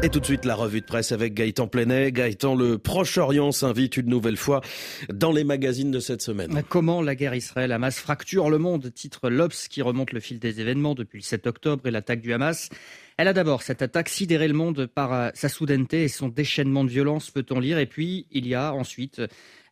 Et tout de suite, la revue de presse avec Gaëtan Plenet. Gaëtan, le Proche-Orient s'invite une nouvelle fois dans les magazines de cette semaine. Comment la guerre Israël-Hamas fracture le monde Titre l'Obs qui remonte le fil des événements depuis le 7 octobre et l'attaque du Hamas. Elle a d'abord cette attaque sidéré le monde par euh, sa soudaineté et son déchaînement de violence, peut-on lire. Et puis, il y a ensuite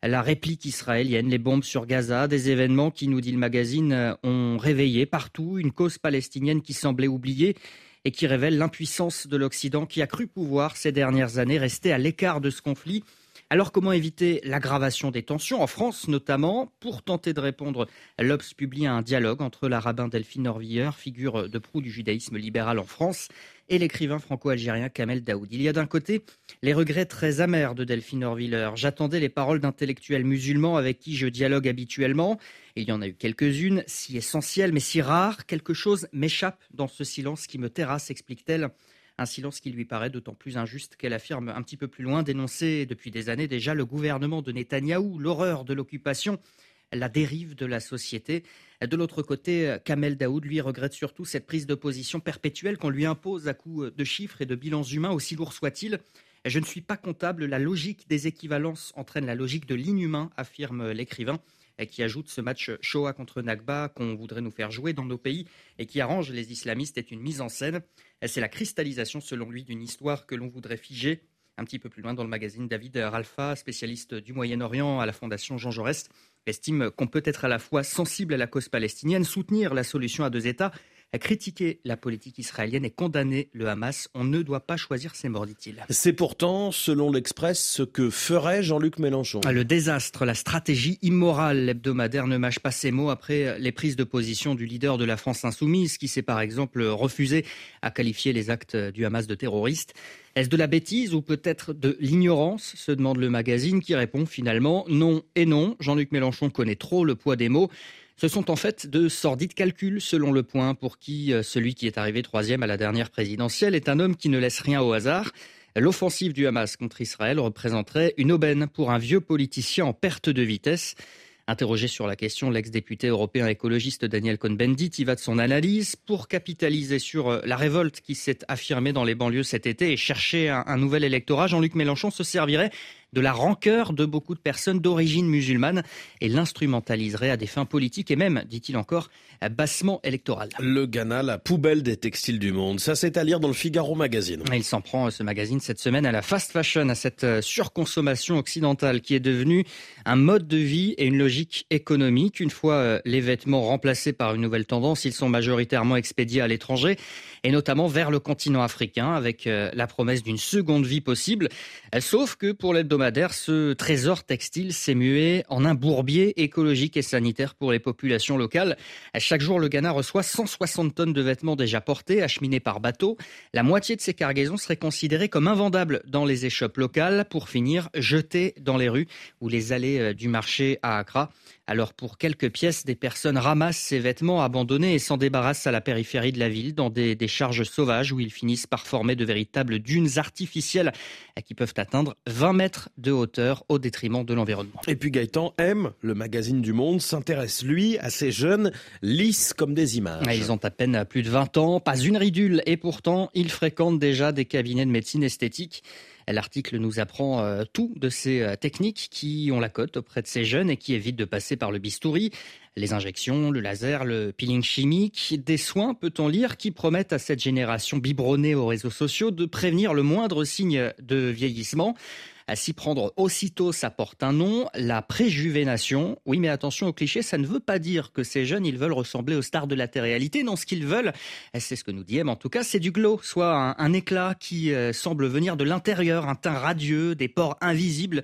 la réplique israélienne, les bombes sur Gaza, des événements qui, nous dit le magazine, euh, ont réveillé partout une cause palestinienne qui semblait oubliée et qui révèle l'impuissance de l'Occident qui a cru pouvoir ces dernières années rester à l'écart de ce conflit. Alors comment éviter l'aggravation des tensions en France notamment? Pour tenter de répondre, l'Obs publie un dialogue entre la rabbin Delphine Orvilleur, figure de proue du judaïsme libéral en France, et l'écrivain franco-algérien Kamel Daoud. Il y a d'un côté les regrets très amers de Delphine Orvilleur. J'attendais les paroles d'intellectuels musulmans avec qui je dialogue habituellement. il y en a eu quelques-unes, si essentielles mais si rares. Quelque chose m'échappe dans ce silence qui me terrasse, explique-t-elle. Un silence qui lui paraît d'autant plus injuste qu'elle affirme un petit peu plus loin dénoncer depuis des années déjà le gouvernement de Netanyahou, l'horreur de l'occupation la dérive de la société. De l'autre côté, Kamel Daoud, lui, regrette surtout cette prise de position perpétuelle qu'on lui impose à coup de chiffres et de bilans humains, aussi lourds soient-ils. Je ne suis pas comptable, la logique des équivalences entraîne la logique de l'inhumain, affirme l'écrivain, qui ajoute ce match Shoah contre Nakba qu'on voudrait nous faire jouer dans nos pays et qui arrange les islamistes est une mise en scène. C'est la cristallisation, selon lui, d'une histoire que l'on voudrait figer. Un petit peu plus loin dans le magazine, David Ralpha, spécialiste du Moyen-Orient à la Fondation Jean Jaurès, estime qu'on peut être à la fois sensible à la cause palestinienne, soutenir la solution à deux États, critiquer la politique israélienne et condamner le Hamas. On ne doit pas choisir ses morts, dit-il. C'est pourtant, selon l'Express, ce que ferait Jean-Luc Mélenchon. Le désastre, la stratégie immorale, l'hebdomadaire ne mâche pas ses mots après les prises de position du leader de la France insoumise, qui s'est par exemple refusé à qualifier les actes du Hamas de terroristes. Est-ce de la bêtise ou peut-être de l'ignorance se demande le magazine qui répond finalement non et non. Jean-Luc Mélenchon connaît trop le poids des mots. Ce sont en fait de sordides calculs, selon le point, pour qui euh, celui qui est arrivé troisième à la dernière présidentielle est un homme qui ne laisse rien au hasard. L'offensive du Hamas contre Israël représenterait une aubaine pour un vieux politicien en perte de vitesse. Interrogé sur la question, l'ex-député européen écologiste Daniel Cohn-Bendit y va de son analyse pour capitaliser sur euh, la révolte qui s'est affirmée dans les banlieues cet été et chercher un nouvel électorat. Jean-Luc Mélenchon se servirait de la rancœur de beaucoup de personnes d'origine musulmane et l'instrumentaliserait à des fins politiques et même, dit-il encore, bassement électoral. Le Ghana, la poubelle des textiles du monde. Ça, c'est à lire dans le Figaro Magazine. Il s'en prend, ce magazine, cette semaine à la fast fashion, à cette euh, surconsommation occidentale qui est devenue un mode de vie et une logique économique. Une fois euh, les vêtements remplacés par une nouvelle tendance, ils sont majoritairement expédiés à l'étranger et notamment vers le continent africain avec euh, la promesse d'une seconde vie possible. Sauf que pour l'hebdomadaire ce trésor textile s'est mué en un bourbier écologique et sanitaire pour les populations locales. Chaque jour, le Ghana reçoit 160 tonnes de vêtements déjà portés, acheminés par bateau. La moitié de ces cargaisons seraient considérées comme invendables dans les échoppes locales pour finir jetées dans les rues ou les allées euh, du marché à Accra. Alors pour quelques pièces, des personnes ramassent ces vêtements abandonnés et s'en débarrassent à la périphérie de la ville dans des, charges sauvages où ils finissent par former de véritables dunes artificielles qui peuvent atteindre 20 mètres de hauteur au détriment de l'environnement. Et puis Gaëtan M, le magazine du Monde, s'intéresse lui à ces jeunes lisses comme des images. Ils ont à peine plus de 20 ans, pas une ridule et pourtant ils fréquentent déjà des cabinets de médecine esthétique. L'article nous apprend euh, tout de ces euh, techniques qui ont la cote auprès de ces jeunes et qui évitent de passer par le bistouri. Les injections, le laser, le peeling chimique, des soins, peut-on lire, qui promettent à cette génération biberonnée aux réseaux sociaux de prévenir le moindre signe de vieillissement. À s'y prendre aussitôt, ça porte un nom, la préjuvénation. Oui, mais attention au cliché, ça ne veut pas dire que ces jeunes, ils veulent ressembler aux stars de la télé-réalité. Non, ce qu'ils veulent, c'est ce que nous dit M en tout cas, c'est du glow, soit un, éclat qui euh, semble venir de l'intérieur, un teint radieux, des pores invisibles,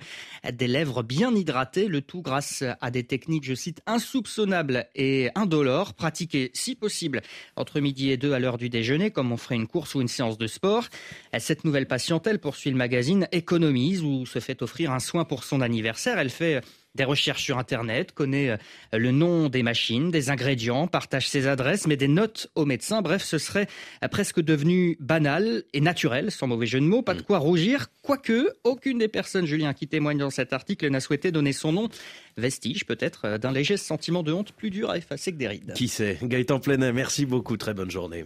des lèvres bien hydratées, le tout grâce à des techniques, je cite, insoupçonnables et indolores, pratiquées si possible entre midi et deux à l'heure du déjeuner, comme on ferait une course ou une séance de sport. Cette nouvelle patientèle, poursuit le magazine, économise ou se fait offrir un soin pour son anniversaire. Elle fait des recherches sur Internet, connaît euh, le nom des machines, des ingrédients, partage ses adresses, met des notes au médecin. Bref, ce serait euh, presque devenu banal et naturel, sans mauvais jeu de mots. Pas de mm. quoi rougir, quoique aucune des personnes, Julien, qui témoignent dans cet article n'a souhaité donner son nom. Vestige peut-être euh, d'un léger sentiment de honte plus dur à effacer que des rides. Qui sait? Gaëtan Plenet, merci beaucoup, très bonne journée.